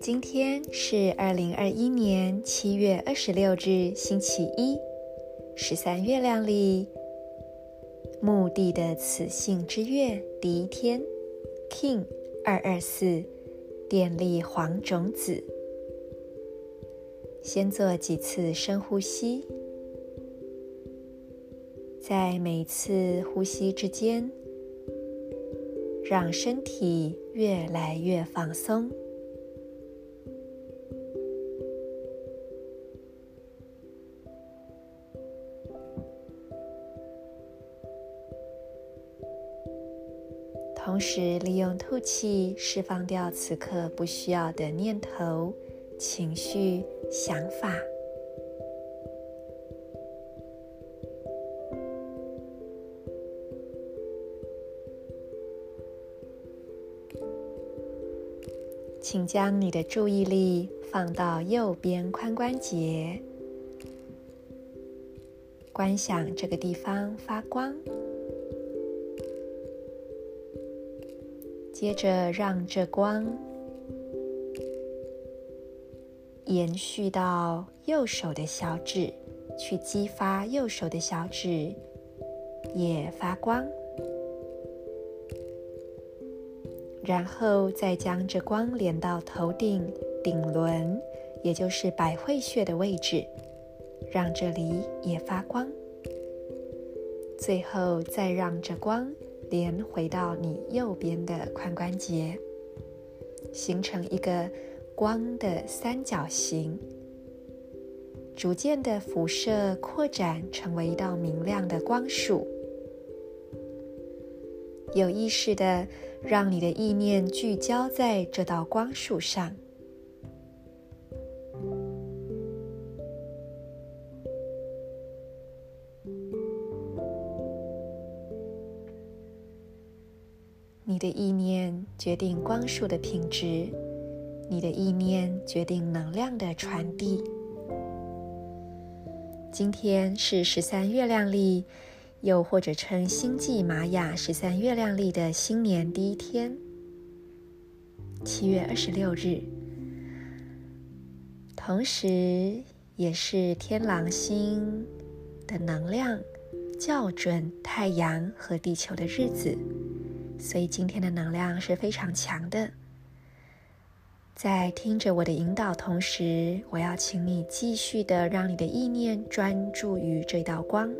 今天是二零二一年七月二十六日，星期一，十三月亮里，墓地的雌性之月第一天，King 二二四，电力黄种子。先做几次深呼吸，在每次呼吸之间，让身体越来越放松。同时，利用吐气释放掉此刻不需要的念头、情绪、想法。请将你的注意力放到右边髋关节，观想这个地方发光。接着，让这光延续到右手的小指，去激发右手的小指也发光。然后再将这光连到头顶顶轮，也就是百会穴的位置，让这里也发光。最后，再让这光。连回到你右边的髋关节，形成一个光的三角形，逐渐的辐射扩展，成为一道明亮的光束。有意识的让你的意念聚焦在这道光束上。你的意念决定光束的品质，你的意念决定能量的传递。今天是十三月亮历，又或者称星际玛雅十三月亮历的新年第一天，七月二十六日，同时也是天狼星的能量校准太阳和地球的日子。所以今天的能量是非常强的。在听着我的引导同时，我要请你继续的让你的意念专注于这道光，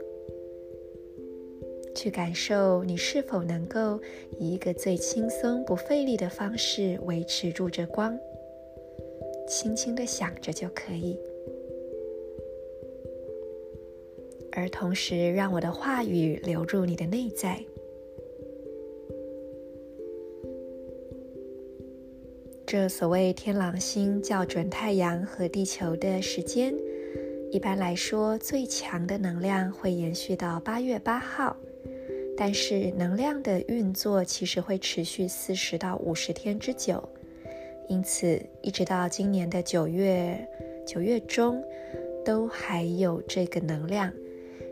去感受你是否能够以一个最轻松不费力的方式维持住这光，轻轻的想着就可以。而同时，让我的话语流入你的内在。这所谓天狼星校准太阳和地球的时间，一般来说最强的能量会延续到八月八号，但是能量的运作其实会持续四十到五十天之久，因此一直到今年的九月九月中都还有这个能量，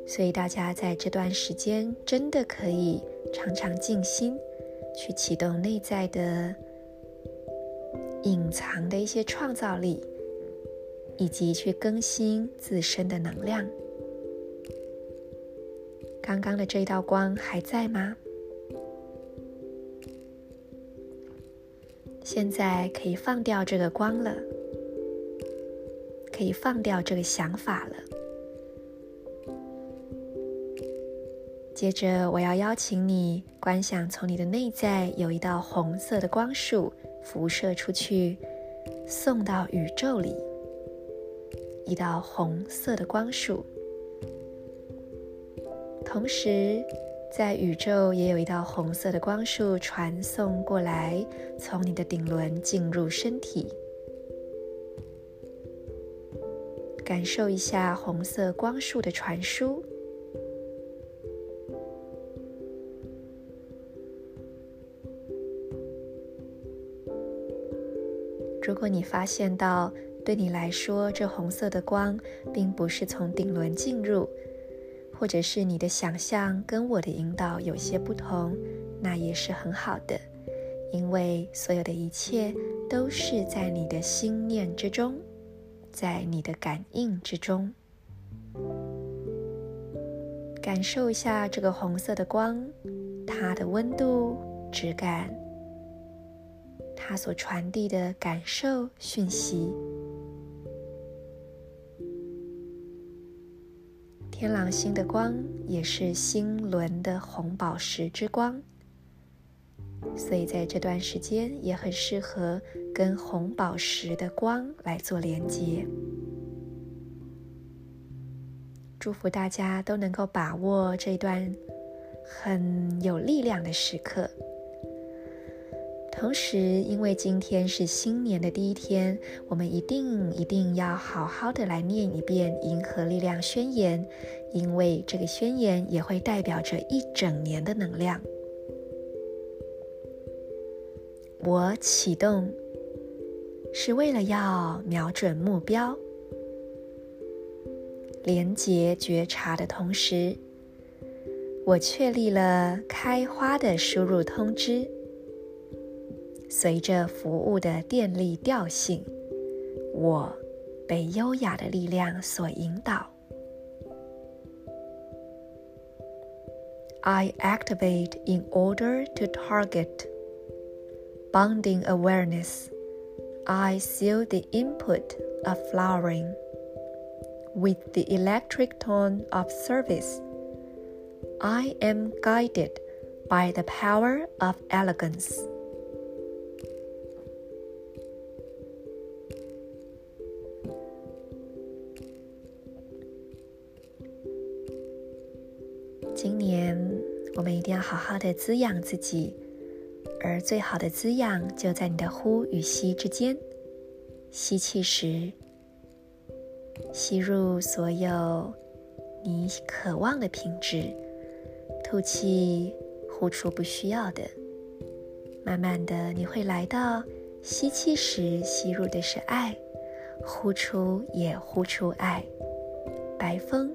所以大家在这段时间真的可以常常静心，去启动内在的。隐藏的一些创造力，以及去更新自身的能量。刚刚的这道光还在吗？现在可以放掉这个光了，可以放掉这个想法了。接着，我要邀请你观想，从你的内在有一道红色的光束。辐射出去，送到宇宙里，一道红色的光束。同时，在宇宙也有一道红色的光束传送过来，从你的顶轮进入身体，感受一下红色光束的传输。如果你发现到对你来说，这红色的光并不是从顶轮进入，或者是你的想象跟我的引导有些不同，那也是很好的，因为所有的一切都是在你的心念之中，在你的感应之中。感受一下这个红色的光，它的温度、质感，它所传递的感受讯息。天狼星的光也是星轮的红宝石之光，所以在这段时间也很适合跟红宝石的光来做连接。祝福大家都能够把握这段很有力量的时刻。同时，因为今天是新年的第一天，我们一定一定要好好的来念一遍银河力量宣言，因为这个宣言也会代表着一整年的能量。我启动是为了要瞄准目标，连接觉察的同时，我确立了开花的输入通知。随着服务的电力调性，我被优雅的力量所引导。I activate in order to target bonding awareness. I seal the input of flowering with the electric tone of service. I am guided by the power of elegance. 今年我们一定要好好的滋养自己，而最好的滋养就在你的呼与吸之间。吸气时，吸入所有你渴望的品质；吐气，呼出不需要的。慢慢的，你会来到吸气时吸入的是爱，呼出也呼出爱。白风。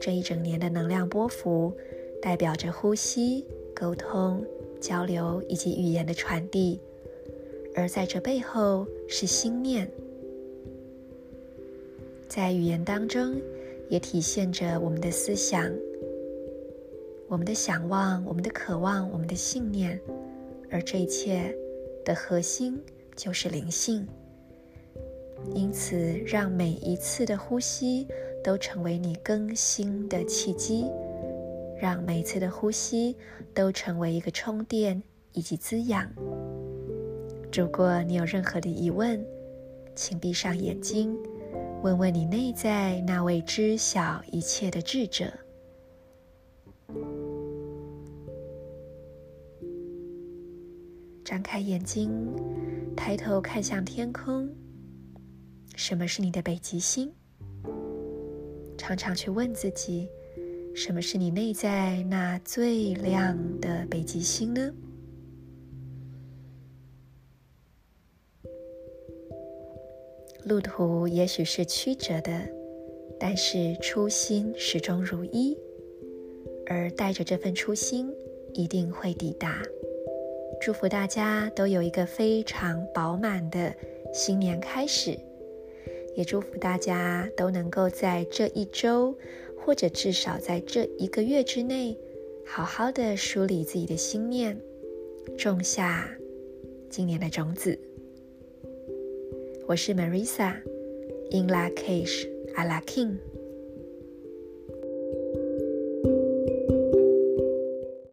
这一整年的能量波幅，代表着呼吸、沟通、交流以及语言的传递，而在这背后是心念。在语言当中，也体现着我们的思想、我们的想望、我们的渴望、我们的信念，而这一切的核心就是灵性。因此，让每一次的呼吸，都成为你更新的契机，让每次的呼吸都成为一个充电以及滋养。如果你有任何的疑问，请闭上眼睛，问问你内在那位知晓一切的智者。张开眼睛，抬头看向天空。什么是你的北极星？常常去问自己，什么是你内在那最亮的北极星呢？路途也许是曲折的，但是初心始终如一，而带着这份初心，一定会抵达。祝福大家都有一个非常饱满的新年开始。也祝福大家都能够在这一周，或者至少在这一个月之内，好好的梳理自己的心念，种下今年的种子。我是 Marisa，In Lak'ech Ala King。